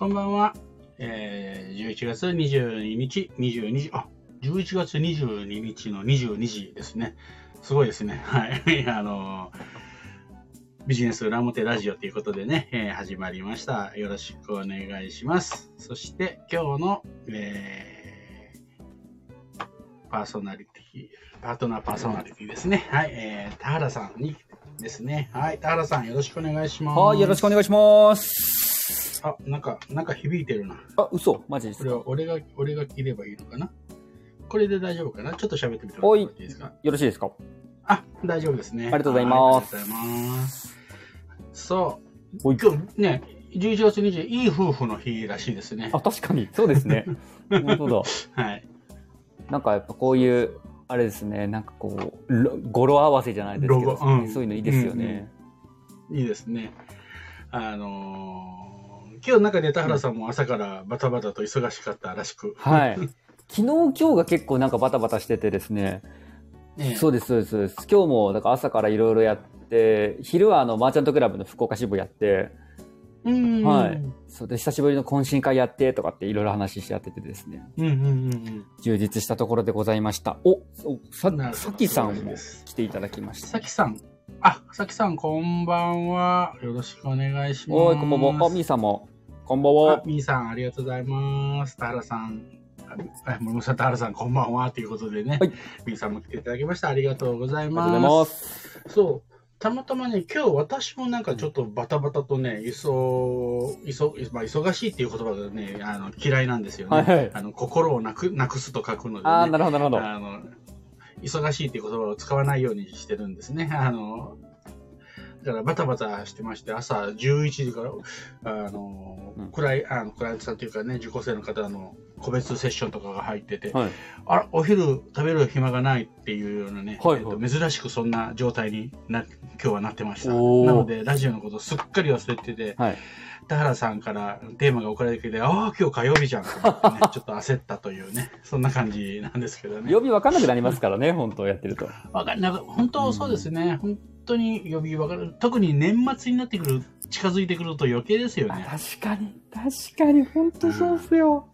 こんばんは。えー、11月22日、22時、あ、11月22日の22時ですね。すごいですね。はい。あのビジネス裏表ラジオということでね、えー、始まりました。よろしくお願いします。そして今日の、えー、パーソナリティ、パートナーパーソナリティですね。はい、えー、田原さんにですね。はい、田原さんよろしくお願いします。はい、よろしくお願いします。あ、なんか、なんか響いてるな。あ、嘘マジですか？これは俺が、俺が切ればいいのかな？これで大丈夫かな？ちょっと喋ってみてもらっていいですか？よろしいですか？あ、大丈夫ですね。ありがとうございます。ありがとうございます。そう。今日ね、11月20日、いい夫婦の日らしいですね。あ、確かに。そうですね。本当だ。はい。なんかやっぱこういう、あれですね、なんかこう、語呂合わせじゃないですけど、うん、そういうのいいですよね。いいですね。あのー、今日なんかね、田原さんも朝からバタバタと忙しかったらしく。はい。昨日、今日が結構なんかバタバタしててですね。ねそうです、そうです、そうです。今日も、だから朝からいろいろやって、昼はあの、マーチャントクラブの福岡支部やって、はい。そうで、久しぶりの懇親会やってとかっていろいろ話し合っててですね。うんうんうんうん。充実したところでございました。お、おさ、さきさんも来ていただきました。さきさん。あ、さきさん、こんばんは。よろしくお願いします。おい、こんばんは。あ、みーさんも。こんばんは。みーさん、ありがとうございます。田原さん、森本田原さん、こんばんは。ということでね、はい、B さんも来ていただきました。ありがとうございます。ありがとうございます。そう。たまたまね、今日私もなんかちょっとバタバタとね、いそ、いそ、まあ、忙しいっていう言葉がね、あの、嫌いなんですよね。はいはい、あの、心をなく、なくすと書くので、ね。ああ、なるほど、なるほど。あの、忙しいっていう言葉を使わないようにしてるんですね。あの、だからバタバタしてまして、朝11時から、あの、うん、クライ、あの、クライアントさんというかね、受講生の方の個別セッションとかが入ってて、はい、あお昼食べる暇がないっていうようなね、はいはい、えっと、珍しくそんな状態にな、今日はなってました。なので、ラジオのことすっかり忘れてて、はい田原さんからテーマが送られてきて、ああ、今日火曜日じゃん、ね、ちょっと焦ったというね、そんな感じなんですけどね。曜日分かんなくなりますからね、本当やってると。わかんな本当そうですね。うん、当に予備分かる。特に年末になってくる、近づいてくると余計ですよね。確かに、確かに、本当そうっすよ。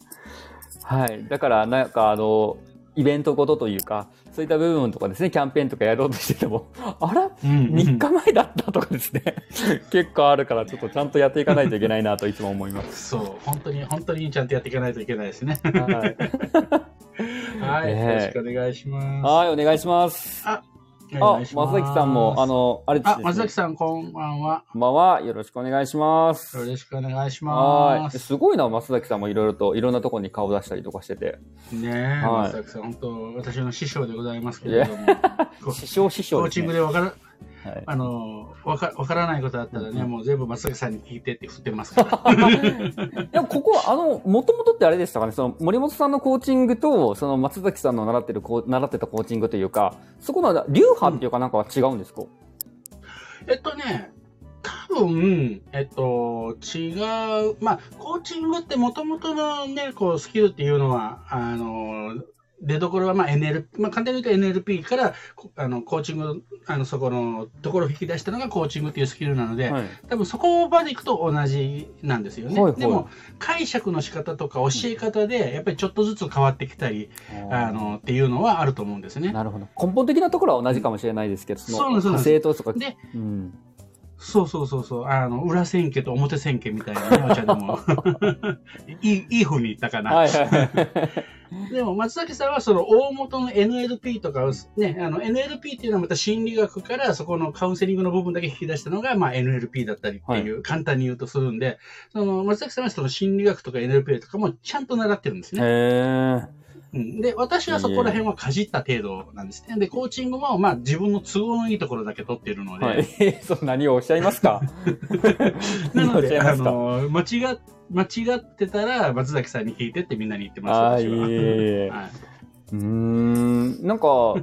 はい。だから、なんかあの、イベントごとというか、そういった部分とかですね、キャンペーンとかやろうとしてても、あら、うん、?3 日前だったとかですね、結構あるから、ちょっとちゃんとやっていかないといけないなといつも思います。そう、本当に、本当にちゃんとやっていかないといけないですね。はい。はい、よろしくお願いします。はい、お願いします。あ、あ、松崎さんも、あの、あれですね。あ、松崎さん、こんばんは。こんばんは。よろしくお願いします。よろしくお願いします。すごいな、松崎さんもいろいろと、いろんなところに顔出したりとかしてて。ねえ、はい、松崎さん、本当私の師匠でございますけれども。師匠師匠、ね、コーチングでわから、はい、あのわかわからないことあったらね、もう全部松崎さんに聞いてって振ってますから。でもここは、あの、もともとってあれでしたかね、その森本さんのコーチングと、その松崎さんの習ってるこう、習ってたコーチングというか、そこの流派っていうかなんかは違うんですか、うん、えっとね、多分、えっと、違う、まあ、コーチングってもともとのね、こう、スキルっていうのは、あの、出どころは、まあ、NLP、まあ、簡単に言うと NLP から、あの、コーチング、あの、そこのところを引き出したのがコーチングっていうスキルなので、はい、多分そこまでいくと同じなんですよね。はいはい、でも、解釈の仕方とか教え方で、やっぱりちょっとずつ変わってきたり、うん、あの、っていうのはあると思うんですね。なるほど。根本的なところは同じかもしれないですけど、その、派生とか。で、うん、そうそうそうそう。あの、裏千家と表千家みたいなね、お茶でも。いい、いい風に言ったかな。はいはいでも松崎さんはその大元の NLP とかをね、あの NLP っていうのはまた心理学からそこのカウンセリングの部分だけ引き出したのがまあ NLP だったりっていう、はい、簡単に言うとするんで、その松崎さんはその心理学とか NLP とかもちゃんと習ってるんですね。へうん、で、私はそこら辺はかじった程度なんですね。で、コーチングも、まあ、自分の都合のいいところだけ取っているので。はい、そう、何をおっしゃいますか？なので、あの、間違っ間違ってたら、松崎さんに聞いてってみんなに言ってます。あいえ はい。うん、なんか、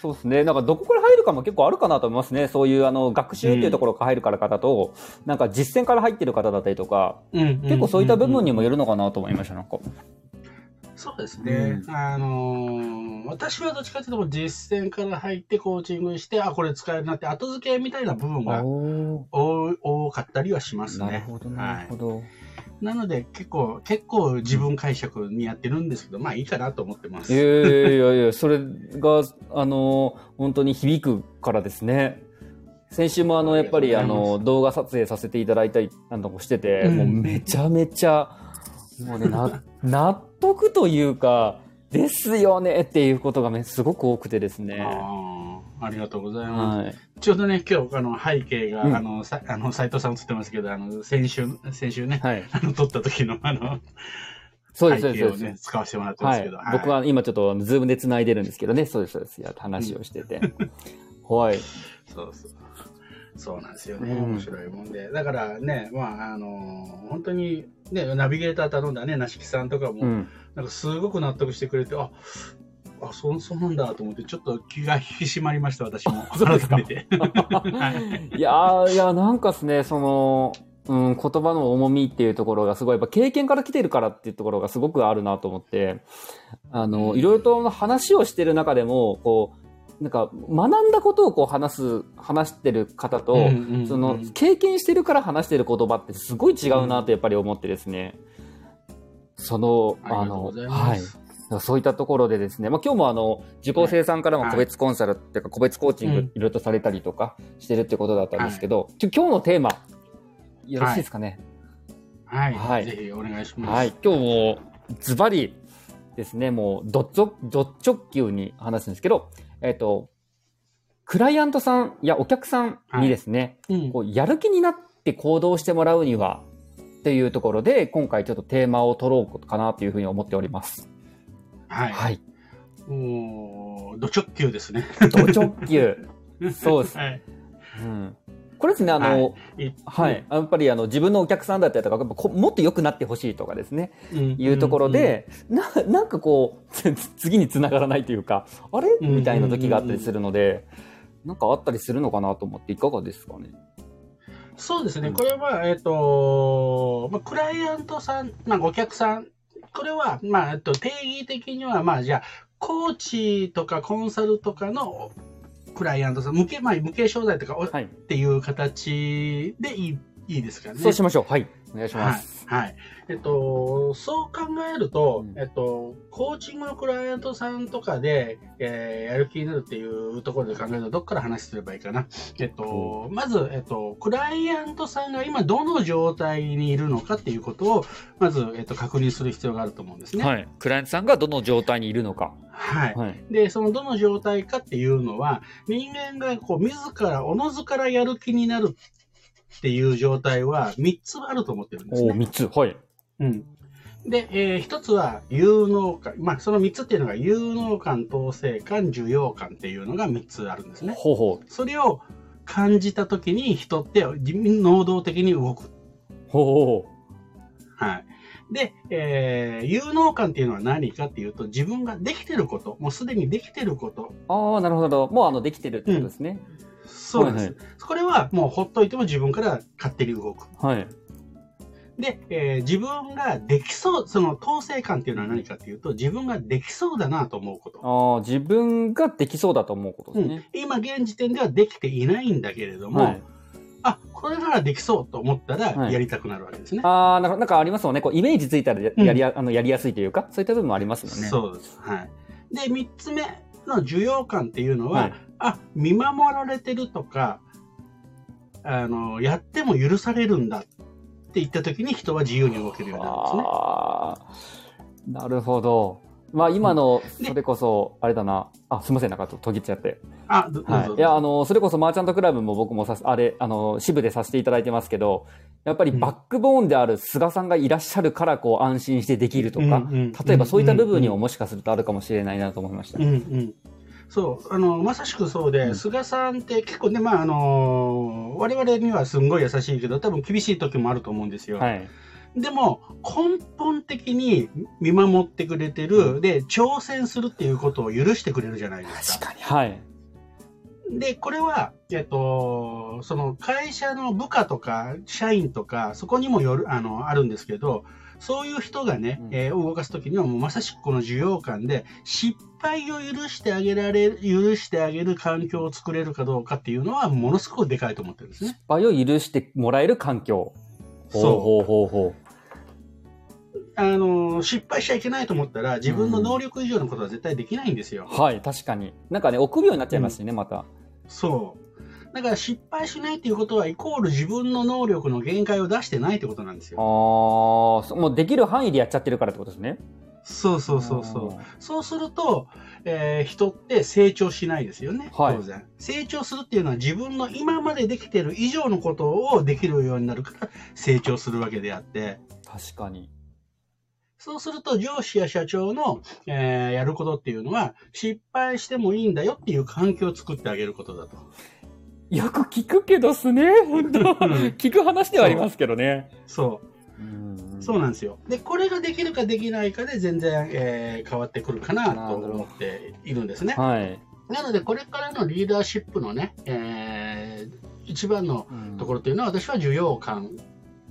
そうですね。なんか、どこから入るかも結構あるかなと思いますね。そういう、あの、学習っていうところから入るから方と、うん、なんか、実践から入ってる方だったりとか、うん、結構そういった部分にもよるのかなと思いました、なんか。そうですね。うん、あのー、私はどっちかというと実践から入ってコーチングして、あ、これ使えるなって後付けみたいな部分が多かったりはしますね。なるほど、なるほど。はいなので結構、結構自分解釈にやってるんですけど、まあいいかなと思ってます。いやいやいや、それが、あの、本当に響くからですね。先週もあの、やっぱりあの、動画撮影させていただいたりなんとかしてて、うん、もうめちゃめちゃ、もうね、な、納得というか、ですよねっていうことがね、すごく多くてですね。ありがとうございます。はい、ちょうどね、今日、あの、背景が、うん、あの、さ、あの、斎藤さん映ってますけど、あの、先週、先週ね、はい、あの、撮った時の、あの、そうです、そうです。ね、使わせてもらってますけど。はい、僕は今ちょっと、ズームで繋いでるんですけどね、そうです、そうです。や、話をしてて。はい。そうそう。そうなんですよね。面白いもんで。だからね、まあ、あの本当に、ね、ナビゲーター頼んだね、なしきさんとかも、うん、なんかすごく納得してくれて、あ、あ、そう、そうなんだと思って、ちょっと気が引き締まりました、私も。そうですか。い。やいや、なんかですね、その、うん、言葉の重みっていうところがすごい、やっぱ経験から来てるからっていうところがすごくあるなと思って、あの、いろいろと話をしてる中でも、こう、なんか学んだことをこう話す、話してる方と、その経験してるから話してる言葉ってすごい違うなとやっぱり思ってですね。その、あの、はい。そういったところでですね、まあ、今日もあの、受講生さんからも個別コンサルっていうか、個別コーチングいろいろとされたりとかしてるってことだったんですけど、今日のテーマ、よろしいですかね？はい。はい。ぜひお願いします。はい。今日もズバリですね、もう、ドッド直球に話すんですけど、えっ、ー、と、クライアントさんやお客さんにですね、はいうん、こうやる気になって行動してもらうにはっていうところで、今回ちょっとテーマを取ろうかなというふうに思っております。はい。はい。もう、ド直球ですね。ド直球。そうです。はい。うん。これですね、あの、はい、はい、やっぱりあの自分のお客さんだったりとか、もっと良くなってほしいとかですね、うん、いうところで、な、なんかこう、次に繋がらないというか、あれ？みたいな時があったりするので、なんかあったりするのかなと思っていかがですかね？そうですね、これは、えっ、ー、と、まあ、クライアントさん、まあ、お客さん、これは、まあ、えっと、定義的には、まあ、じゃあ、コーチとかコンサルとかのクライアントさん、無形、まあ、無形商材とか、はい、っていう形でいい、いいですかね。そうしましょう。はい。お願いします。はい。はい、えっと、そう考えると、うん、えっと、コーチングのクライアントさんとかで、えー、やる気になるっていうところで考えると、どっから話すればいいかな。えっと、うん、まず、えっと、クライアントさんが今どの状態にいるのかっていうことを、まず、えっと、確認する必要があると思うんですね。はい。クライアントさんがどの状態にいるのか。はい。はい、で、そのどの状態かっていうのは、人間がこう、自ら、おのずからやる気になるっていう状態は3つあると思ってるんですね。お3つ。はい。うん。で、えー、一つは有能感。まあ、その三つっていうのが有能感、統制感、受容感っていうのが三つあるんですね。ほうほう。それを感じたときに人って能動的に動く。ほうほう。はい。で、えー、有能感っていうのは何かっていうと、自分ができてること、もうすでにできてること。ああ、なるほど。もうあの、できてるってことですね。うん、そうです、はいはい、これはもうほっといても自分から勝手に動く。はい。で、えー、自分ができそう、その統制感っていうのは何かっていうと、自分ができそうだなと思うこと。ああ、自分ができそうだと思うことですね、うん。今現時点ではできていないんだけれども、はい、あ、これならできそうと思ったら、やりたくなるわけですね。はい、ああ、なんかありますもんね。こうイメージついたらややりや、うん、あのやりやすいというか、そういった部分もありますもんね。そうです。はい。で、三つ目の受容感っていうのは、はい、あ、見守られてるとか、あの、やっても許されるんだって言った時に人は自由に動けるようになるんですね。あなるほど。まあ今の、それこそ、あれだな。あ、すみません、なんか途切っちゃって。あ、どはい。いや、あの、それこそマーチャントクラブも僕もさ、あれ、あの、支部でさせていただいてますけど、やっぱりバックボーンである菅さんがいらっしゃるから、こう、安心してできるとか、例えばそういった部分にももしかするとあるかもしれないなと思いました。うんうん。そう、あの、まさしくそうで、うん、菅さんって結構ね、まあ、あの、我々にはすんごい優しいけど、多分厳しい時もあると思うんですよ。はい。でも、根本的に見守ってくれてる、うん、で、挑戦するっていうことを許してくれるじゃないですか。確かに。はい。で、これは、えっと、その会社の部下とか社員とか、そこにもよる、あの、あるんですけど、そういう人がね、うん、えー、動かすときにはもうまさしくこの需要感で、失敗を許してあげられる、許してあげる環境を作れるかどうかっていうのは、ものすごくでかいと思ってるんですね。失敗を許してもらえる環境。そう。ほうほうほうあの、失敗しちゃいけないと思ったら、自分の能力以上のことは絶対できないんですよ。はい、確かに。なんかね、臆病になっちゃいますしね、また。そう。だから失敗しないっていうことは、イコール自分の能力の限界を出してないってことなんですあよ。あ、そもうできる範囲でやっちゃってるからってことですね。そうそうそうそう。そうすると、えー人って成長しないですよね、はい当然。成長するっていうのは自分の今までできてる以上のことをできるようになるから成長するわけであって、確かに。そうすると上司や社長の、えーやることっていうのは失敗してもいいんだよっていう環境を作ってあげることだと。よく聞くけどっすね、本当 聞く話ではありますけどね。そう。うんそうなんですよ。で、これができるかできないかで全然、えー変わってくるかなと思っているんですね。はい。なので、これからのリーダーシップのね、えー一番のところというのは、私は需要感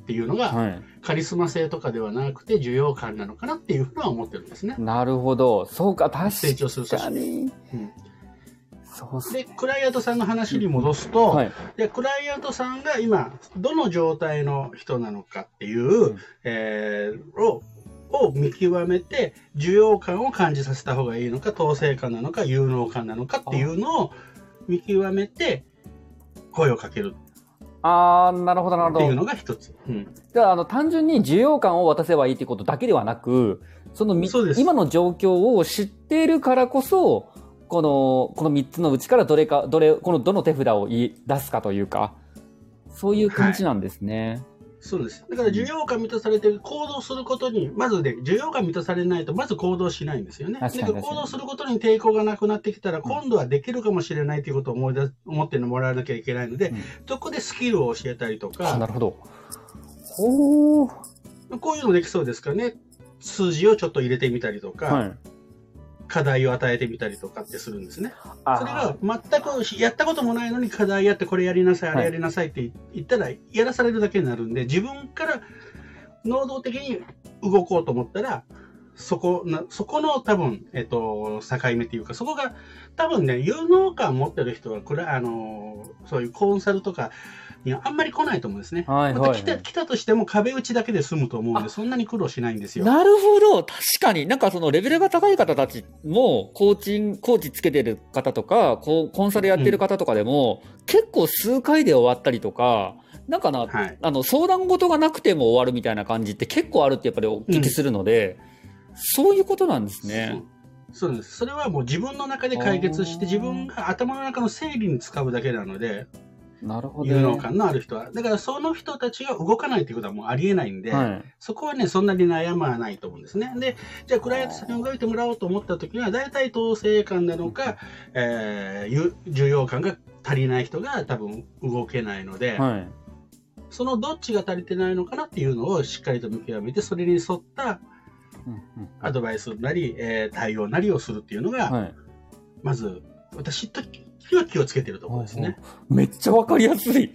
っていうのが、はい。カリスマ性とかではなくて、需要感なのかなっていうふうには思ってるんですね。なるほど。そうか、確成長する組織。かに。うんで、クライアントさんの話に戻すと、はい。でクライアントさんが今、どの状態の人なのかっていう、うんえーを、を見極めて、需要感を感じさせた方がいいのか、統制感なのか、有能感なのかっていうのを見極めて、声をかけるあー、なるほど、なるほど。っていうのが一つ。うん。じゃあ、あの、単純に需要感を渡せばいいっていうことだけではなく、そのみそうです今の状況を知っているからこそ、この、この3つのうちからどれか、どれ、このどの手札を言い出すかというか、そういう感じなんですね。そうです。だから需要感満たされて行動することに、まずね、需要感満たされないと、まず行動しないんですよね。確かにだから行動することに抵抗がなくなってきたら、今度はできるかもしれないということを思い出す思ってもらわなきゃいけないので、うんそこでスキルを教えたりとか、あなるほど。おー。こういうのできそうですかね。数字をちょっと入れてみたりとか、はい。課題を与えてみたりとかってするんですね。あそれが全くやったこともないのに課題やってこれやりなさい、あれやりなさいって言ったら、やらされるだけになるんで、自分から能動的に動こうと思ったら、そこな、そこの多分、えっと、境目っていうか、そこが多分ね、有能感持ってる人は、これ、あの、そういうコンサルとかにはあんまり来ないと思うんですね。はいはいまた来た来たとしても壁打ちだけで済むと思うんで、そんなに苦労しないんですよ。なるほど。確かに。なんかそのレベルが高い方たちも、コーチン、コーチつけてる方とか、こうコンサルやってる方とかでも、結構数回で終わったりとか、なんかな、はい。あの、相談事がなくても終わるみたいな感じって結構あるってやっぱりお聞きするので、そういうことなんですね。そうです。それはもう自分の中で解決して、自分が頭の中の整理に使うだけなので、なるほど。有能感のある人は。だからその人たちが動かないっていうことはもうありえないんで、はい。そこはね、そんなに悩まないと思うんですね。で、じゃあクライアントさんに動いてもらおうと思った時には、大体統制感なのか、えーゆ需要感が足りない人が多分動けないので、はい。そのどっちが足りてないのかなっていうのをしっかりと見極めて、それに沿ったアドバイスなり、えー対応なりをするっていうのが、はい。まず、私とは気をつけてるところですね。めっちゃわかりやすい。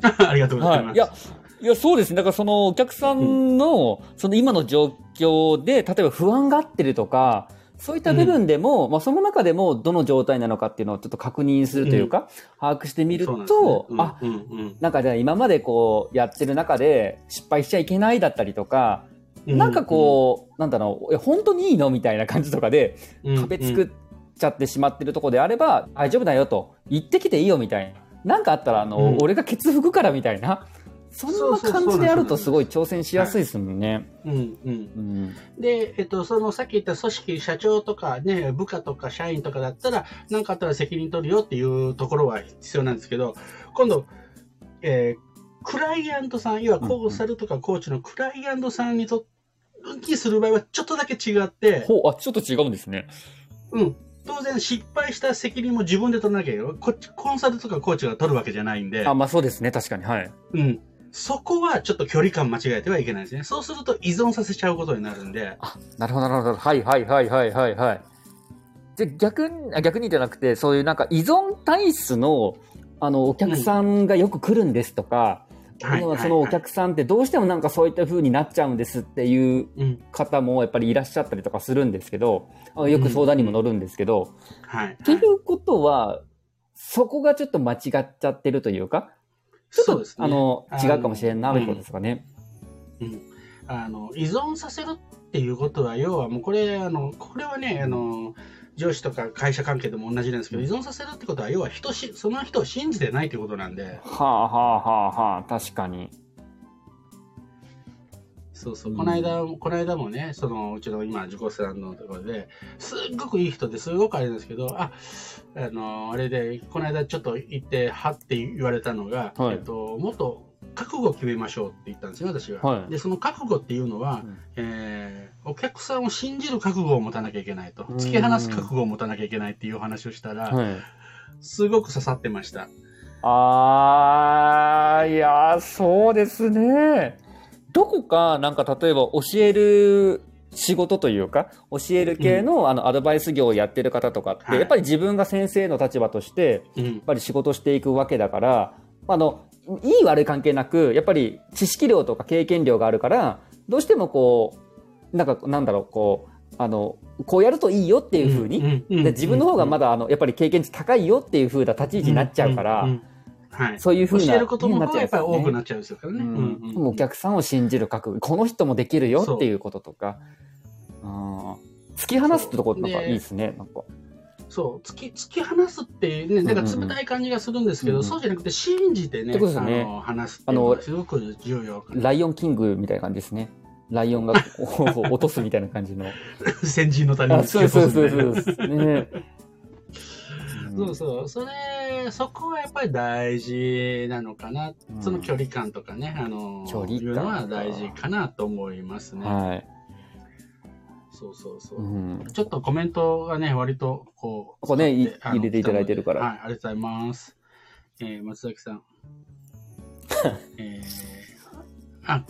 ありがとうございます。はい。いや、いや、そうですね。だからそのお客さんの、その今の状況で、例えば不安がってるとか、そういった部分でも、まあその中でもどの状態なのかっていうのをちょっと確認するというか、把握してみると、ねあ、うんうんなんかじゃあ今までこうやってる中で失敗しちゃいけないだったりとか、うんなんかこう、なんだろう、本当にいいのみたいな感じとかで、うん。壁作っちゃってしまってるとこであれば、大丈夫だよと、言ってきていいよみたいな。なんかあったら、あの、うん。俺がケツ拭くからみたいな。そんな感じであるとすごい挑戦しやすいですもんね。で、えっと、そのさっき言った組織、社長とかね、部下とか社員とかだったら、何かあったら責任取るよっていうところは必要なんですけど、今度、えークライアントさん、要はコンサルとかコーチのクライアントさんにとにする場合はちょっとだけ違って、ほう、あ、ちょっと違うんですね。うん。当然失敗した責任も自分で取らなきゃいけない。こっち、コンサルとかコーチが取るわけじゃないんで、あ、まあそうですね。確かに。はい。うん。そこはちょっと距離感間違えてはいけないですね。そうすると依存させちゃうことになるんで、あ、なるほど、なるほど。はい、はい、はい、はい、はい、はい。じゃ、逆に、あ逆にじゃなくて、そういうなんか依存体質の、あの、お客さんがよく来るんですとか、はい要はそのお客さんってどうしてもなんかそういった風になっちゃうんですっていううん。方もやっぱりいらっしゃったりとかするんですけど、あよく相談にも乗るんですけど、はい。っていうことは、そこがちょっと間違っちゃってるというか、ちょっと、ね。あの、あ違うかもしれないことですかね。あの、依存させるっていうことは、要はもうこれ、あの、これはね、あの、上司とか会社関係でも同じなんですけど、依存させるってことは、要は人し、その人を信じてないということなんで。はあはあはあはあ、確かに。そうそう、この間、この間もね、そのうちの今、受講生のところで、すっごくいい人ですごくあれですけど、あ、あの、あれで、この間ちょっと行って、はって言われたのが、はい、えっと、もっと覚悟を決めましょうって言ったんですよ、私は。はい、で、その覚悟っていうのは、うん、えー、お客さんを信じる覚悟を持たなきゃいけないと。突き放す覚悟を持たなきゃいけないっていう話をしたら、はい、すごく刺さってました。あー、いや、そうですね。どこか、なんか例えば教える仕事というか、教える系の,、あのアドバイス業をやってる方とかって、やっぱり自分が先生の立場として、やっぱり仕事していくわけだから、あの、いい悪い関係なく、やっぱり知識量とか経験量があるから、どうしてもこう、なんか、なんだろう、こう、あの、こうやるといいよっていうふうに、で自分の方がまだ、あの、やっぱり経験値高いよっていうふうな立ち位置になっちゃうから、はい、そういうふうな。教えることもやっぱり多くなっちゃうんですよね。うんうん、お客さんを信じる覚悟。この人もできるよっていうこととか。あ突き放すってとこなんかいいですね。なんか。そう、突き、突き放すってね、なんか冷たい感じがするんですけど、うんうん、そうじゃなくて信じてね、ねあの話すっていうのがすごく重要ライオンキングみたいな感じですね。ライオンが 落とすみたいな感じの。先人の谷に突き落とす、そうそうそうそう。ね そうそう。それ、そこはやっぱり大事なのかな。うん、その距離感とかね、あの、距離感いうのは大事かなと思いますね。はい。そうそうそう。うん、ちょっとコメントがね、割とこう。ここね、入れていただいてるから。はい、ありがとうございます。えー、松崎さん。えー、あ、ん？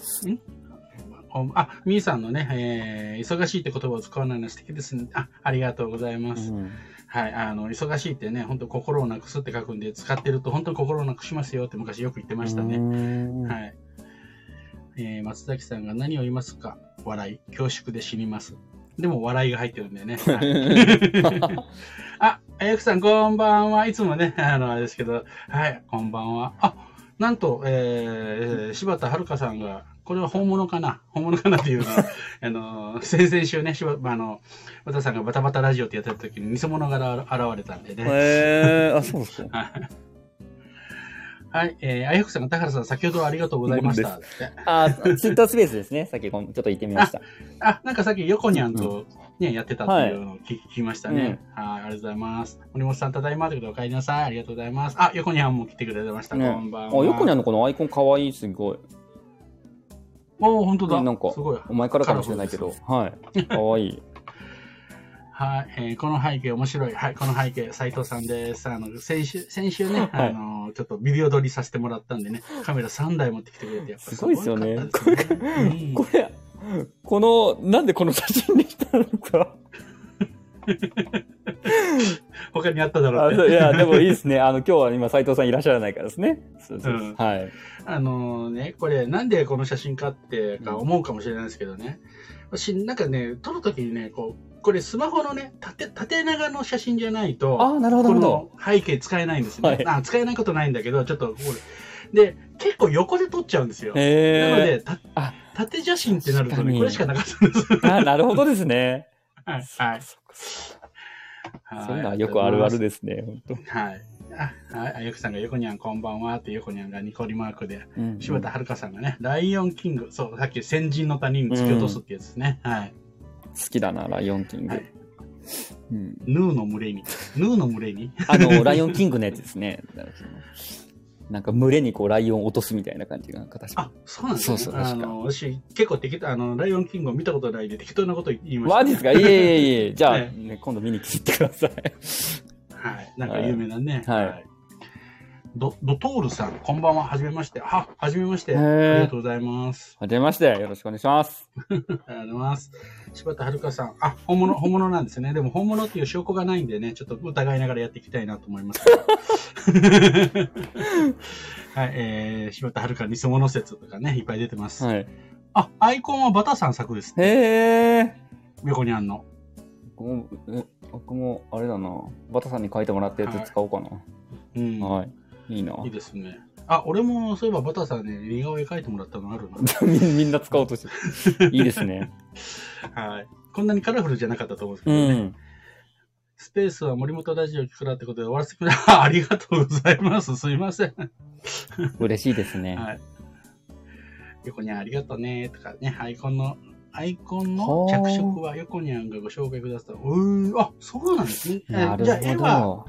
あ、みーさんのね、えー、忙しいって言葉を使わないの素敵ですね。あ、ありがとうございます。うんはい、あの、忙しいってね、本当心をなくすって書くんで、使ってると本当に心をなくしますよって昔よく言ってましたね。はい。えー、松崎さんが何を言いますか？笑い。恐縮で死にます。でも笑いが入ってるんでね。はい、あ、あやくさんこんばんは。いつもね、あの、あれですけど、はい、こんばんは。あ、なんと、えー、柴田遥さんが、これは本物かな？本物かなっていうのは、あの、先々週ね、しば、あの、和田さんがバタバタラジオってやってた時に偽物が現れたんでね。へえー、あ、そうですか。はい、えー、あやくさんが、田原さん、先ほどはありがとうございました。あ、ツイッタースペースですね。さっきちょっと言ってみました。あ、なんかさっき、横にゃんとね、うん、やってたっていうのを聞,、聞きましたね、うん、はい。ありがとうございます。森本さん、ただいまということでお帰りなさい。ありがとうございます。あ、横にゃんも来てくれました。ね、こんばんは。あ、横にゃんのこのアイコンかわいい、すごい。お本当だ。なんか、すごい。お前からかもしれないけど、はい。かわいい。はい、えー、この背景面白い。はい、この背景、斉藤さんです。あの、先週、先週ね、はい、あの、ちょっとビデオ撮りさせてもらったんでね、カメラ3台持ってきてくれて、やっぱすごいですよね。これ、うん、これ、この、なんでこの写真にしたのか。他にあっただろうね。いや、でもいいですね。あの、今日は今、斉藤さんいらっしゃらないからですね。そうそう、うん、はい。あのね、これ、なんでこの写真かってか思うかもしれないですけどね。私、なんかね、撮るときにね、こう、これスマホのね、縦、縦長の写真じゃないと、あなるほど。この背景使えないんですね。はい、あ使えないことないんだけど、ちょっとこれ。で、結構横で撮っちゃうんですよ。なので、た縦写真ってなるとね、これしかなかったんです。あなるほどですね。はい。はい。そんなよくあるあるですね、本当。はい。あ、はい、あゆくさんが横にゃんこんばんはって横にゃんがニコリマークで、うんうん、柴田遥さんがね、ライオンキング、そう、さっき先人の谷に突き落とすってやつですね。うん、はい。好きだな、ライオンキング。はいうん、ヌーの群れに。ヌーの群れにあの、ライオンキングのやつですね。なんか群れにこうライオンを落とすみたいな感じが形あ、そうなんですね。そうそう、あの、私結構適当、あの、ライオンキングを見たことないで適当なこと言いました、ね。マジですか？いえいえいえ。じゃあ、ね、ね、今度見に来てください。はい。なんか有名なね。はい。はいド、ドトールさん、こんばんは。はじめまして。は、はじめまして。ありがとうございます。はじめまして。よろしくお願いします。ありがとうございます。柴田遥さん。あ、本物、本物なんですね。でも本物っていう証拠がないんでね、ちょっと疑いながらやっていきたいなと思います。はい、えー、柴田遥偽物説とかね、いっぱい出てます。はい。あ、アイコンはバタさん作です、ね。へえ。横にあんの。僕も、え、僕も、あれだな。バタさんに書いてもらったやつ使おうかな。はい、うん。はい。いいな。いいですね。あ、俺もそういえばバターさんね、似顔絵描いてもらったのあるな。みみんな使おうとしてる。いいですね。はい。こんなにカラフルじゃなかったと思うんですけうどね。ん。スペースは森本ラジオ聞くなってことで終わらせてくれ。あありがとうございます。すいません。嬉しいですね。はい。横にありがとうね。とかね、アイコンの、アイコンの着色は横にゃんがご紹介くださった。うー、あ、そうなんですね。えなるじゃあ絵ほは、ど。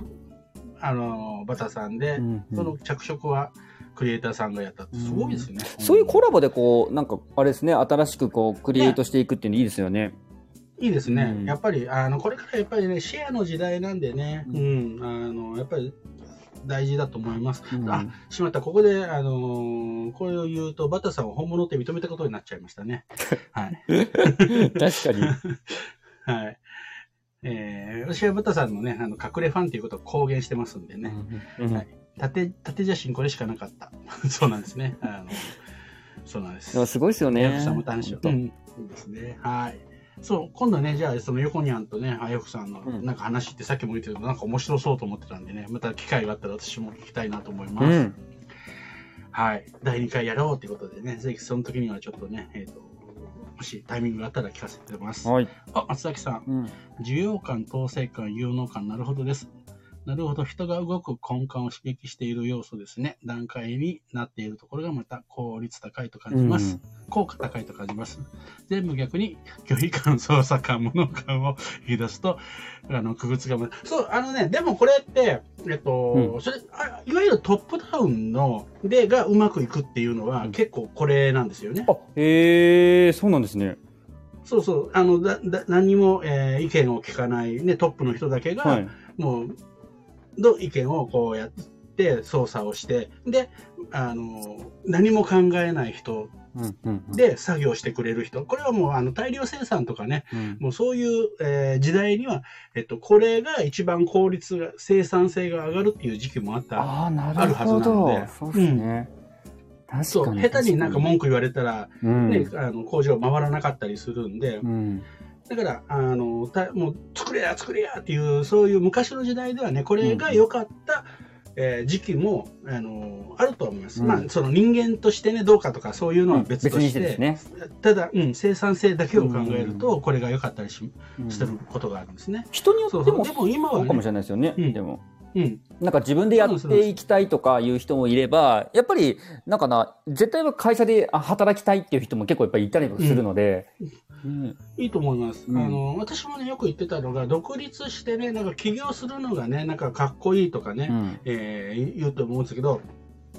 あの、バタさんで、うんうんその着色はクリエイターさんがやったって、すごいですね。そういうコラボでこう、なんか、あれですね、新しくこう、クリエイトしていくっていうのいいですよね。いいですね。うんやっぱり、あの、これからやっぱりね、シェアの時代なんでね、ううん、あの、やっぱり大事だと思います。うんあ、しまった、ここで、あのーこれを言うと、バタさんを本物って認めたことになっちゃいましたね。はい。確かに。はい。えー、私はバタさんのね、あの、隠れファンということを公言してますんでね。うんはい縦、縦写真これしかなかった。そうなんですね。あの、そうなんです。すごいですよね。あやふさんも楽しい。本うん。いいですね。はい。そう、今度ね、じゃあ、その横にゃんとね、あやふさんのうんなんか話ってさっきも言ってたけど、なんか面白そうと思ってたんでね、また機会があったら私も聞きたいなと思います。当うん。はい。第2回やろうということでね、ぜひその時にはちょっとね、えっ、と、もしタイミングがあったら聞かせてます。はい。あ、松崎さん。うん。需要感、統制感、有能感、なるほどです。なるほど。人が動く根幹を刺激している要素ですね。段階になっているところがまた効率高いと感じます。効果高いと感じます。全部逆に距離感、操作感、物感を引き出すと、あの、区別がまそう、あのね、でもこれって、えっと、うそれあ、いわゆるトップダウンの、で、がうまくいくっていうのは、うん結構これなんですよね。あ、へえ、そうなんですね。そうそう、あの、だ、だ、何にも、えー意見を聞かない、ね、トップの人だけが、はい。もう、の意見をこうやって操作をして、で、あの、何も考えない人うんうんうん。で作業してくれる人。これはもうあの大量生産とかね、うん、もうそういう、えー時代には、えっと、これが一番効率が、生産性が上がるっていう時期もあった。ああ、なあるはずるほどなので。そうですね。確そう。下手になんか文句言われたら、うん。ね、あの工場回らなかったりするんで、うん。だから、あの、たもう作れや作れやっていう、そういう昔の時代ではね、これが良かった、えー時期も、あの、あると思います。うんまあ、その人間としてね、どうかとかそういうのは別とし、しててですね。ただ、うん、生産性だけを考えると、これが良かったりし,、うんしてることがあるんですね。人によってもそうそう。でも今はそうかもしね、れないですよね。うんでも。うん、なんか自分でやっていきたいとかいう人もいれば、やっぱり、なんかな、絶対は会社であ働きたいっていう人も結構やっぱりいたりもするので、うんいいと思います。うんあの、私もね、よく言ってたのが、独立してね、なんか起業するのがね、なんかかっこいいとかね、うんえー言うと思うんですけど、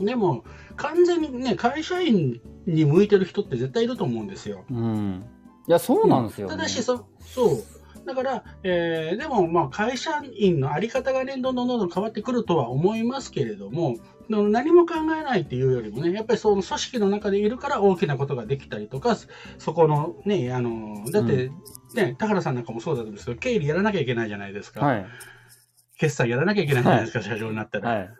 でも、完全にね、会社員に向いてる人って絶対いると思うんですよ。うん。いや、そうなんですよ、ねただしそ、そう。だから、えーでも、まあ、会社員のあり方がね、どんどんどんどん変わってくるとは思いますけれども、何も考えないっていうよりもね、やっぱりその組織の中でいるから大きなことができたりとか、そこのね、あの、だって、ね、田原さんなんかもそうだと思うんですけど、経理やらなきゃいけないじゃないですか。はい。決済やらなきゃいけないじゃないですか、社長になったら。はい。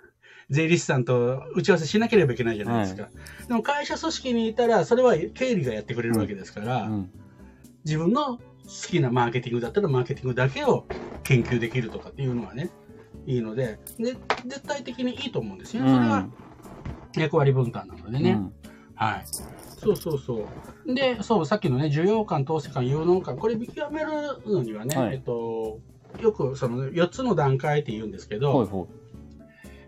税理士さんと打ち合わせしなければいけないじゃないですか。でも会社組織にいたら、それは経理がやってくれるわけですから、うん。自分の好きなマーケティングだったらマーケティングだけを研究できるとかっていうのはね、いいので、で絶対的にいいと思うんですよね。それは役割分担なのでね。うんはい。そうそうそう。で、そう、さっきのね、需要感、投資感、有能感、これ見極めるのにはね、はいえっと、よくその4つの段階って言うんですけど、ほいほ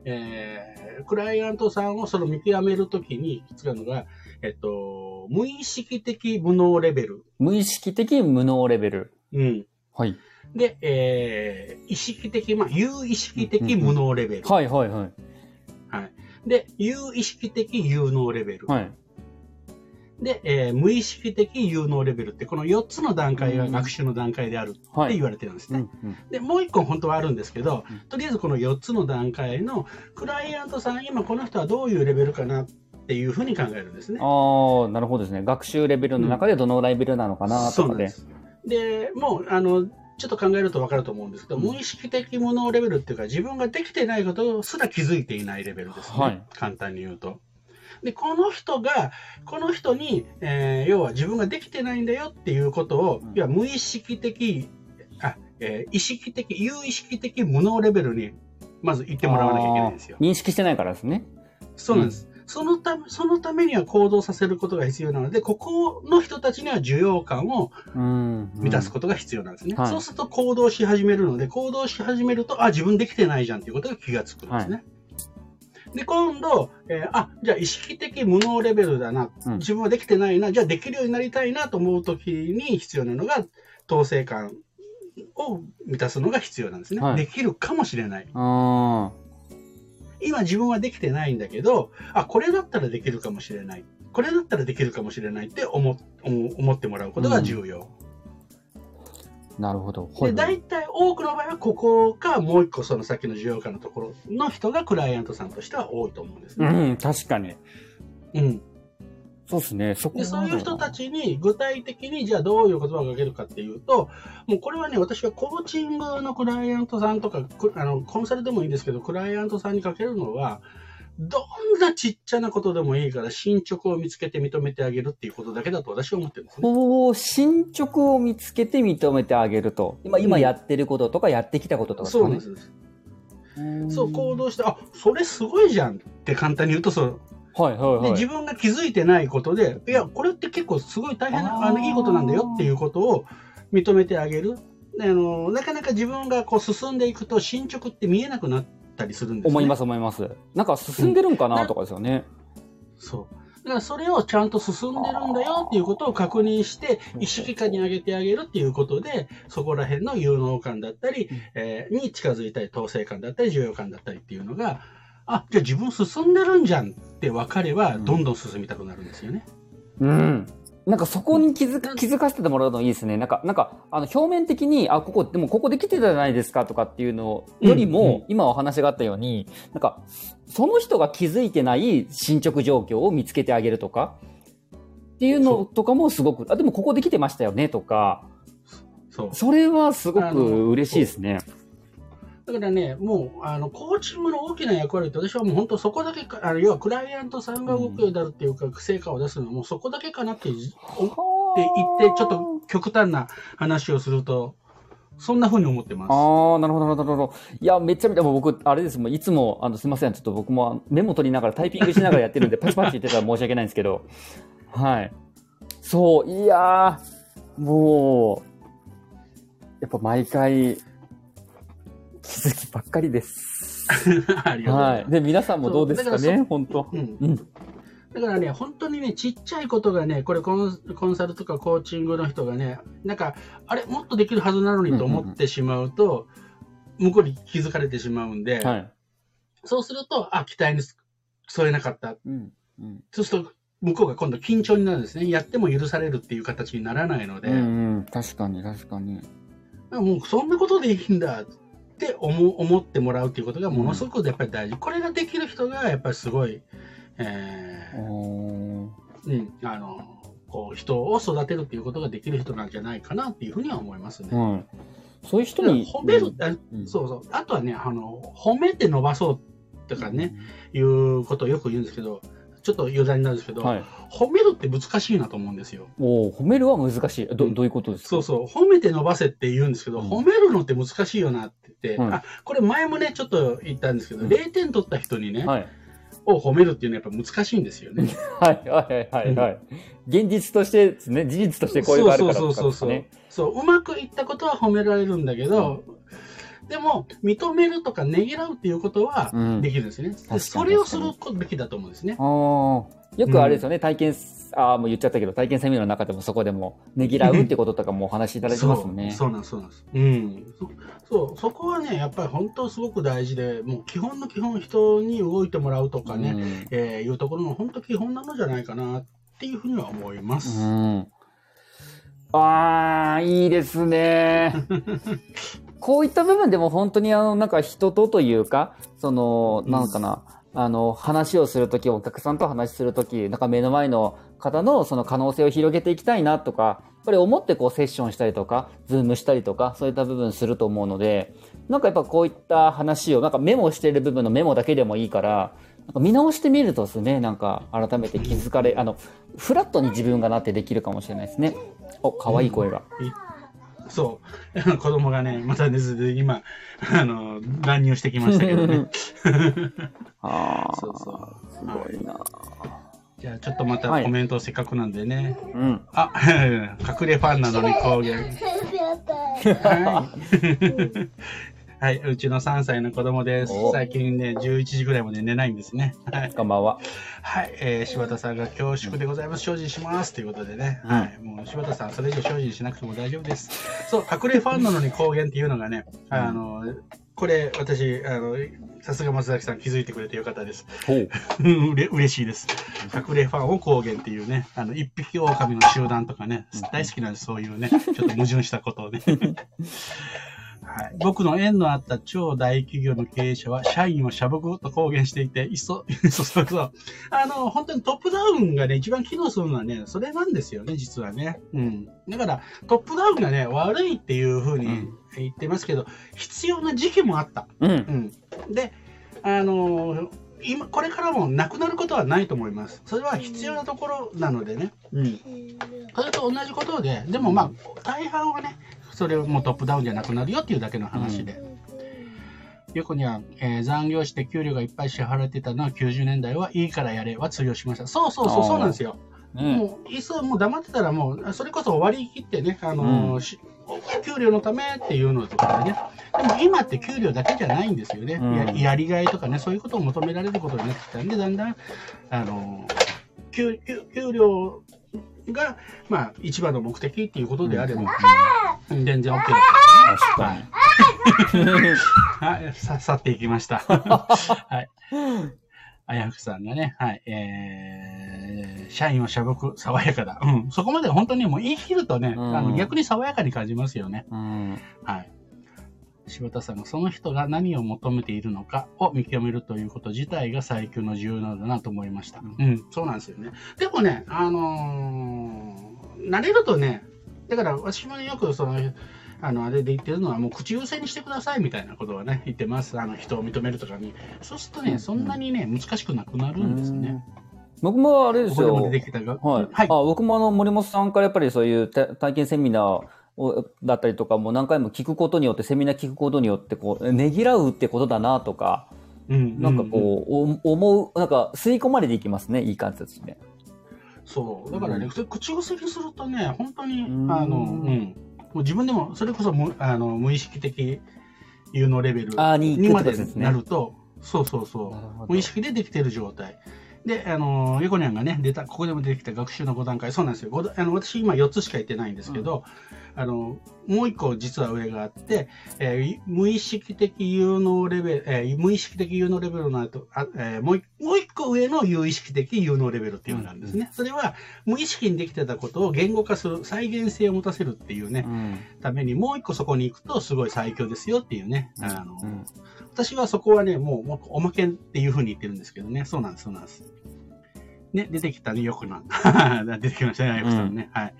えークライアントさんをその見極めるときに使うのが、えっと、無意識的無能レベル。い。無意識的無能レベル。うん。はい。で、えー意識的、まあ、有意識的無能レベル。はいはいはい。はい。で、有意識的有能レベル。はい。で、えー無意識的有能レベルって、この4つの段階が学習の段階であるってはい。言われてるんですね。うんうんで、もう1個本当はあるんですけどうん、とりあえずこの4つの段階の、クライアントさん、今この人はどういうレベルかなっていうふうに考えるんですね。ああ、なるほどですね。学習レベルの中でどのレベルなのかなとかで。そうなんです。で、もう、あの、ちょっと考えると分かると思うんですけど、うん無意識的無能レベルっていうか、自分ができてないことすら気づいていないレベルですね。はい簡単に言うと。で、この人が、この人に、えー要は自分ができてないんだよっていうことを、うん要は無意識的、あ、えー意識的、有意識的無能レベルに、まず言ってもらわなきゃいけないんですよ。認識してないからですね。そうなんです。そのため、そのためには行動させることが必要なので、ここの人たちには需要感を満たすことが必要なんですね。うん。うん、そうすると行動し始めるので、行動し始めると、あ、自分できてないじゃんっていうことが気がつくんですね。はい。で、今度、えー、あ、じゃあ意識的無能レベルだな、自分はできてないな、じゃあできるようになりたいなと思うときに必要なのが、統制感を満たすのが必要なんですね。はい、できるかもしれない。今自分はできてないんだけど、あ、これだったらできるかもしれない。これだったらできるかもしれないって思思ってもらうことが重要。うん、なるほど。で、大体多くの場合はここか、もう一個その先の需要家のところの人がクライアントさんとしては多いと思うんですね。うん、確かに。うん。そうですね。そこでそういう人たちに具体的にじゃあどういう言葉をかけるかっていうと、もうこれはね、私はコーチングのクライアントさんとか、あのコンサルでもいいんですけど、クライアントさんにかけるのは、どんなちっちゃなことでもいいから進捗を見つけて認めてあげるっていうことだけだと私は思ってるんですね。お進捗を見つけて認めてあげると。今、今やってることとかやってきたこととか、ね、そうです。そう行動して、あ、それすごいじゃんって簡単に言うとそう、はいはいはい、で自分が気づいてないことで、いや、これって結構すごい大変な、あのいいことなんだよっていうことを認めてあげる。あのなかなか自分がこう進んでいくと進捗って見えなくなったりするんです、ね、思います思います。なんか進んでるんかなとかですよね。うん、そう。だからそれをちゃんと進んでるんだよっていうことを確認して、意識化に上げてあげるっていうことで、そこら辺の有能感だったり、えー、に近づいたり、統制感だったり、重要感だったりっていうのが、あ、じゃあ自分進んでるんじゃんって分かれば、どんどん進みたくなるんですよね。うん。なんかそこに気づか、気づかせてもらうのいいですね。なんか、なんか、あの、表面的に、あ、ここ、でもここできてたじゃないですかとかっていうのよりも、うんうん、今お話があったように、なんか、その人が気づいてない進捗状況を見つけてあげるとか、っていうのとかもすごく、あ、でもここできてましたよねとか、そう。それはすごく嬉しいですね。だからね、もう、あの、コーチングの大きな役割って私はもう本当そこだけか、あの要はクライアントさんが動くようになるっていうか、成果を出すのはもうそこだけかなって言って言って、ちょっと極端な話をすると、そんなふうに思ってます。ああ、なるほど、なるほど。いや、めちゃめちゃ、僕、あれですもん、いつも、あの、すみません、ちょっと僕もメモ取りながらタイピングしながらやってるんで、パチパチ言ってたら申し訳ないんですけど、はい。そう、いやもう、やっぱ毎回、気づきばっかりです。ありがとうございます。はい。で、皆さんもどうですかね、本当、うん、うん。だからね、本当にね、ちっちゃいことがね、これコンコンサルとかコーチングの人がね、なんか、あれ、もっとできるはずなのにと思ってしまうと、向こうに気づかれてしまうんで、はい、そうすると、あ、期待に添えなかった。うんうん、そうすると、向こうが今度緊張になるんですね。やっても許されるっていう形にならないので。うんうん、確かに確かに。もうそんなことでいいんだって思思ってもらうっていうことがものすごくやっぱり大事。これができる人がやっぱりすごい、えー、うん、あの、こう人を育てるっていうことができる人なんじゃないかなっていうふうには思いますね。うん、そういう人に。褒める、うん、そうそう。あとはね、あの、褒めて伸ばそうとかね、うん、いうことをよく言うんですけど、ちょっと余談になるんですけど、はい、褒めるって難しいなと思うんですよ。お褒めるは難しいど。どういうことですか？そうそう。褒めて伸ばせって言うんですけど、うん、褒めるのって難しいよなって言って、あ、これ前もね、ちょっと言ったんですけど、うん、0点取った人にね、はい、を褒めるっていうのはやっぱ難しいんですよね。はいはいはいはい。現実としてですね、事実としてこういうのがあるからとか、ね、そうそうそうそう。うまくいったことは褒められるんだけど、でも、認めるとかねぎらうっていうことはできるんですね。うん、それをするべきだと思うんですね。よくあれですよね、うん、体験、ああ、もう言っちゃったけど、体験セミナーの中でもそこでもねぎらうってこととかもお話しいただいてますもんね。そうなんです、そうなんです。うん。そう、そこはね、やっぱり本当すごく大事で、もう基本の基本、人に動いてもらうとかね、うん、えー、いうところの本当基本なのじゃないかなっていうふうには思います。うんああ、いいですね。こういった部分でも本当にあの、なんか人とというか、その、なんかな、あの、話をするとき、お客さんと話するとき、なんか目の前の方のその可能性を広げていきたいなとか、やっぱり思ってこうセッションしたりとか、ズームしたりとか、そういった部分すると思うので、なんかやっぱこういった話を、なんかメモしてる部分のメモだけでもいいから、なんか見直してみるとですね、なんか改めて気づかれ、あの、フラットに自分がなってできるかもしれないですね。お、可愛い声が。そう。子供がね、またね、今、あの、乱入してきましたけどね。ああ。そうそう。すごいな。じゃあちょっとまたコメントせっかくなんでね。うん。あ、隠れファンなのに公言。はい。はい、うちの3歳の子供です。最近ね、11時ぐらいまで寝ないんですね。はい。こんばんは。はい、えー、柴田さんが恐縮でございます。精進します。ということでね。はい。もう柴田さん、それ以上精進しなくても大丈夫です。そう、隠れファンなのに公言っていうのがね、あの、これ、私、あの、さすが松崎さん気づいてくれてよかったです。うれ嬉しいです。隠れファンを公言っていうね、あの、一匹狼の集団とかね、大好きなんです、そういうね、ちょっと矛盾したことをね。はい、僕の縁のあった超大企業の経営者は、社員をしゃぶくと公言していて、いっそ、そうそうそう。あの、本当にトップダウンがね、一番機能するのはね、それなんですよね、実はね。うん。だから、トップダウンがね、悪いっていうふうに言ってますけど、うん、必要な時期もあった。うん。うん、で、あの今、これからもなくなることはないと思います。それは必要なところなのでね。うん。それと同じことで、でもまあ、大半はね、それをもうトップダウンじゃなくなるよっていうだけの話で。横には、えー、残業して給料がいっぱい支払われてたのは90年代はいいからやれは通用しました。そうそうそう、そうなんですよ。もう、いっそもう黙ってたらもう、それこそ割り切ってね、あのーうん、給料のためっていうのとかでね。でも今って給料だけじゃないんですよね。うん、ややりがいとかね、そういうことを求められることになってきたんで、だんだん、あのー、給給料が、まあ、一番の目的っていうことであれば、うん、全然 OK だ確かに。はい、さ、去っていきました。はい。あやふさんがね、はい、えー、社員はしゃぶく、爽やかだ。うん。そこまで本当にもう言い切るとね、うん、あの逆に爽やかに感じますよね。うん、はい。柴田さんがその人が何を求めているのかを見極めるということ自体が最強の重要なんだなと思いました。うん、うん、そうなんですよね。でもね、あのー、慣れるとね、だから私もよくその、あの、あれで言ってるのは、もう口優先にしてくださいみたいなことはね、言ってます。あの、人を認めるとかに。そうするとね、そんなにね、難しくなくなるんですね。僕もあれですよ。はい。はい、あ僕もあの、森本さんからやっぱりそういう体験セミナー、だったりとかも何回も聞くことによってセミナー聞くことによってこうねぎらうってことだなとか、うん、なんかこう、うん、思うなんか吸い込まれていきますねいい感じですね。そう。だからね、うん、口癖にするとね本当に、あの、うん、もう自分でもそれこそ無あの無意識的有能レベルにまでなると、そうそうそう。無意識でできてる状態。で、あの、横にゃんがね、出た、ここでも出てきた学習の5段階、そうなんですよ。あの私今4つしか言ってないんですけど、うん、あの、もう1個実は上があって、えー、無意識的有能レベル、えー、無意識的有能レベルの後、あえー、もうもう1個上の有意識的有能レベルっていうのがあるんですね。うん、それは、無意識にできてたことを言語化する、再現性を持たせるっていうね、うん、ために、もう1個そこに行くとすごい最強ですよっていうね、あの、私はそこはね、もう、もうおまけっていうふうに言ってるんですけどね。そうなんです、そうなんです。ね、出てきたね、よくな。出てきましたね、よくさんね、うん。はい。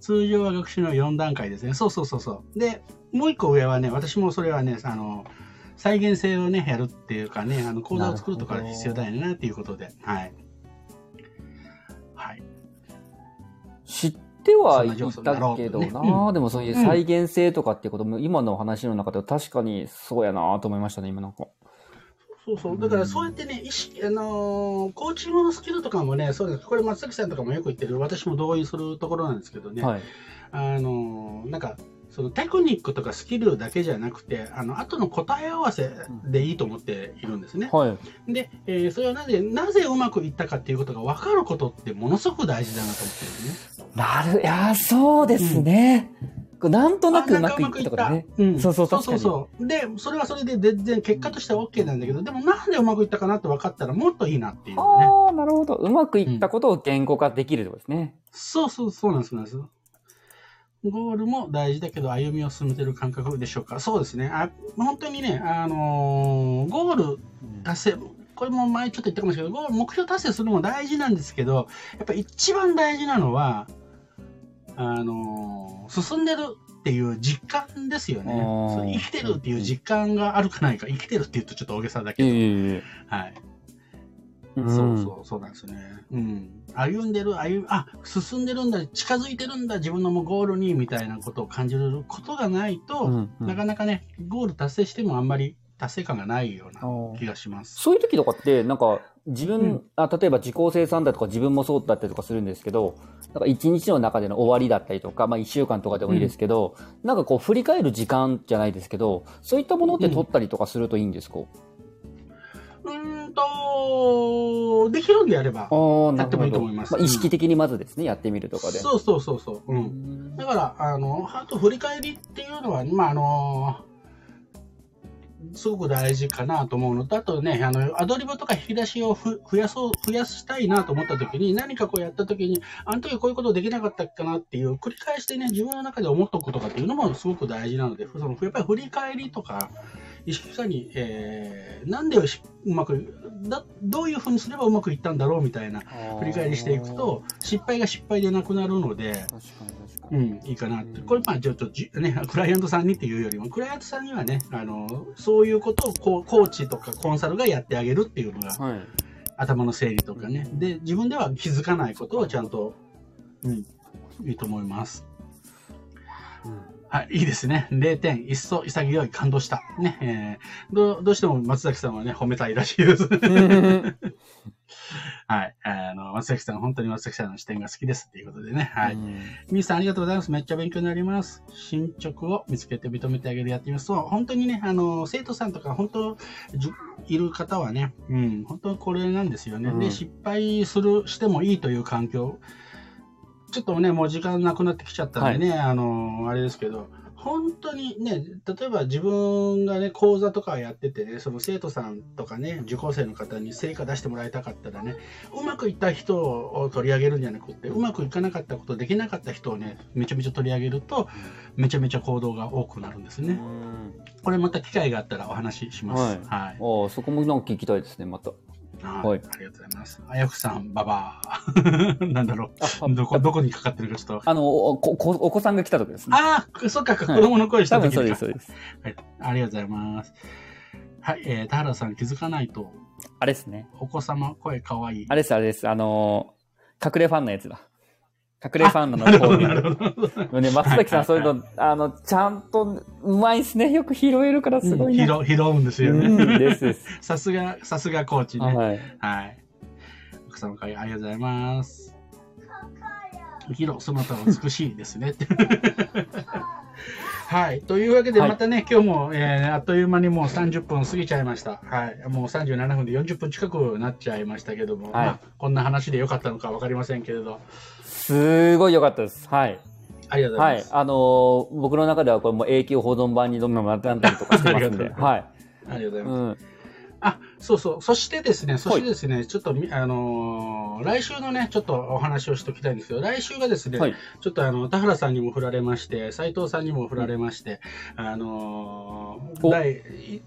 通常は学習の4段階ですね。そうそうそうそう。で、もう一個上はね、私もそれはね、あの、再現性をね、やるっていうかね、あの、講座を作るとか必要だよね、っていうことで。はい。はい。知ってはいたけどな、でもそういう再現性とかっていうことも、今の話の中では確かにそうやなと思いましたね、今なんか。そうそう。だからそうやってね、意識、あのー、コーチングのスキルとかもね、そうです。これ松崎さんとかもよく言ってる、私も同意するところなんですけどね。はい、あのー、なんか、そのテクニックとかスキルだけじゃなくて、あの、後の答え合わせでいいと思っているんですね。はい、で、えー、それはなぜ、なぜうまくいったかっていうことが分かることってものすごく大事だなと思ってるんですね。なる、いや、そうですね。うんなんとなくうまくいったね。うん、そうそうそうそうそうで、それはそれで全然結果としては OK なんだけど、でもなんでうまくいったかなって分かったらもっといいなっていうね。ああ、なるほど。うまくいったことを言語化できるってことですね。うん、そうそう、そうなんです、そうなんです。ゴールも大事だけど歩みを進めてる感覚でしょうか？そうですね。あ本当にね、あのー、ゴール達成、これも前ちょっと言ったかもしれないけど、ゴール目標達成するのも大事なんですけど、やっぱ一番大事なのは、あのー、進んでるっていう実感ですよね。生きてるっていう実感があるかないか、生きてるって言うとちょっと大げさだけど、はい。そうそう、そうなんですね。うん。歩んでる、歩あ、進んでるんだ、近づいてるんだ、自分のもゴールに、みたいなことを感じることがないと、うんうん、なかなかね、ゴール達成してもあんまり達成感がないような気がします。そういう時とかって、なんか、自分、うん、あ例えば自己生産だとか自分もそうだったりとかするんですけど、なんか一日の中での終わりだったりとか、まあ一週間とかでもいいですけど、うん、なんかこう振り返る時間じゃないですけど、そういったものって取ったりとかするといいんですか、うん、うんと、できるんであれば、やってもいいと思います。まあ、意識的にまずですね、やってみるとかで。そうそうそうそう。うん。だから、あの、あと振り返りっていうのは、まあ、あの、すごく大事かなと思うのと、あとね、あの、アドリブとか引き出しを増やそう、増やしたいなと思った時に、何かこうやった時に、あの時こういうことできなかったかなっていう、繰り返してね、自分の中で思っとくことかっていうのもすごく大事なので、その、やっぱり振り返りとか、意識下に、えー、なんでうまくだ、どういうふうにすればうまくいったんだろうみたいな振り返りしていくと、失敗が失敗でなくなるので、うん、いいかなって。これ、まあ、ちょっとじ、ね、クライアントさんにっていうよりも、クライアントさんにはね、あの、そういうことをココーチとかコンサルがやってあげるっていうのが、はい、頭の整理とかね。で、自分では気づかないことをちゃんと、うん、いいと思います。うんはい、いいですね。0点、一層潔い、感動した。ね、えー、どどうしても松崎さんはね、褒めたいらしいです。はい。あの、松崎さん、本当に松崎さんの視点が好きですっていうことでね。はい。みーさん、ありがとうございます。めっちゃ勉強になります。進捗を見つけて認めてあげるやってみます。そう、本当にね、あの、生徒さんとか、本当、いる方はね、うん、本当これなんですよね。うん、で、失敗する、してもいいという環境。ちょっとね、もう時間なくなってきちゃったんでね、はい、あの、あれですけど、本当にね、例えば自分がね、講座とかやっててね、その生徒さんとかね、受講生の方に成果出してもらいたかったらね、うまくいった人を取り上げるんじゃなくて、うまくいかなかったこと、できなかった人をね、めちゃめちゃ取り上げると、めちゃめちゃ行動が多くなるんですね。これまた機会があったらお話しします。はい。はい、あそこもなんか聞きたいですね、また。はい。ありがとうございます。あやふさん、ばばー。なんだろう。どこ、どこにかかってるかちょっと。あの、お、こ、お子さんが来た時ですね。ああ、そっか、子供の声した時そうです、そうです。はい。ありがとうございます。はい、えー、田原さん気づかないと。あれですね。お子様、声かわいい。あれです、あれです。あのー、隠れファンのやつだ。隠れファンの方に。ね、松崎さん、そういうの、あの、ちゃんと、うまいですね。よく拾えるからすごいな。拾、拾うんですよね。ですです。さすが、さすがコーチね。はい。はい。奥様会ありがとうございます。ヒロ、その他美しいですね。はい。というわけで、またね、はい、今日も、えー、あっという間にもう30分過ぎちゃいました。はい。もう37分で40分近くなっちゃいましたけども、はい、まあ、こんな話でよかったのかわかりませんけれど。すごい良かったです。はい。ありがとうございます。はい。あのー、僕の中ではこれも永久保存版にどんどんなったりとかしてますんで。はい。ありがとうございます。うんあ、そうそう。そしてですね、そしてですね、はい、ちょっと、あのー、来週のね、ちょっとお話をしておきたいんですけど、来週がですね、はい、ちょっとあの、田原さんにも振られまして、斉藤さんにも振られまして、あのー、第、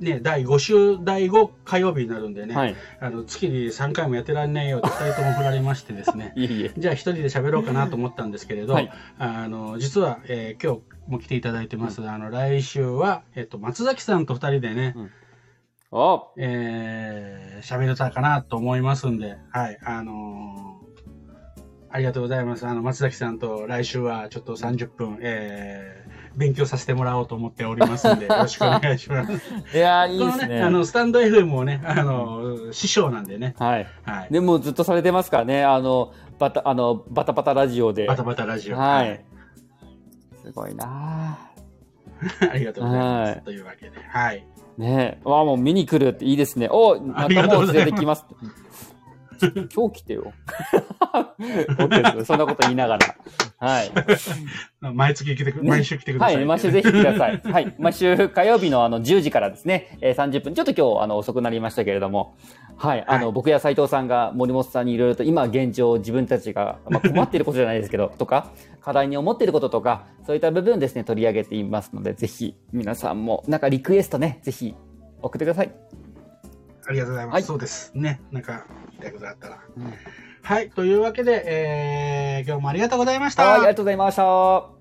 ね、第5週、第5火曜日になるんでね、はい、あの月に3回もやってらんねえよって2人とも振られましてですね、いいじゃあ1人で喋ろうかなと思ったんですけれど、はい、あの実は、えー、今日も来ていただいてます、うん、あの来週は、えっと、松崎さんと2人でね、うん。おえー、喋れたかなと思いますんで、はい、あのー、ありがとうございます。あの、松崎さんと来週はちょっと30分、えー、勉強させてもらおうと思っておりますんで、よろしくお願いします。いやいいですね。ね、あの、スタンド FM もね、あの、師匠なんでね。はい。はい。でもずっとされてますからね、あの、バタ、あの、バタバタラジオで。バタバタラジオ。はい。すごいな ありがとうございます。というわけで、はい。ねえ。わあ、もう見に来るっていいですね。おまたもう連れてきます。今日来てよ。そんなこと言いながら。はい。毎月来てく、ね、毎週来てください。はい、毎週ぜひ来てください。はい。毎週火曜日のあの10時からですね、えー、30分、ちょっと今日あの遅くなりましたけれども、はい。あの、はい、僕や斉藤さんが森本さんにいろいろと今現状自分たちが、まあ、困っていることじゃないですけど、とか、課題に思っていることとか、そういった部分ですね、取り上げていますので、ぜひ皆さんも、なんかリクエストね、ぜひ送ってください。ありがとうございます。はい、そうです。ね。なんか、言いたいことあったら。うん、はい。というわけで、えー、今日もありがとうございました。はい、ありがとうございました。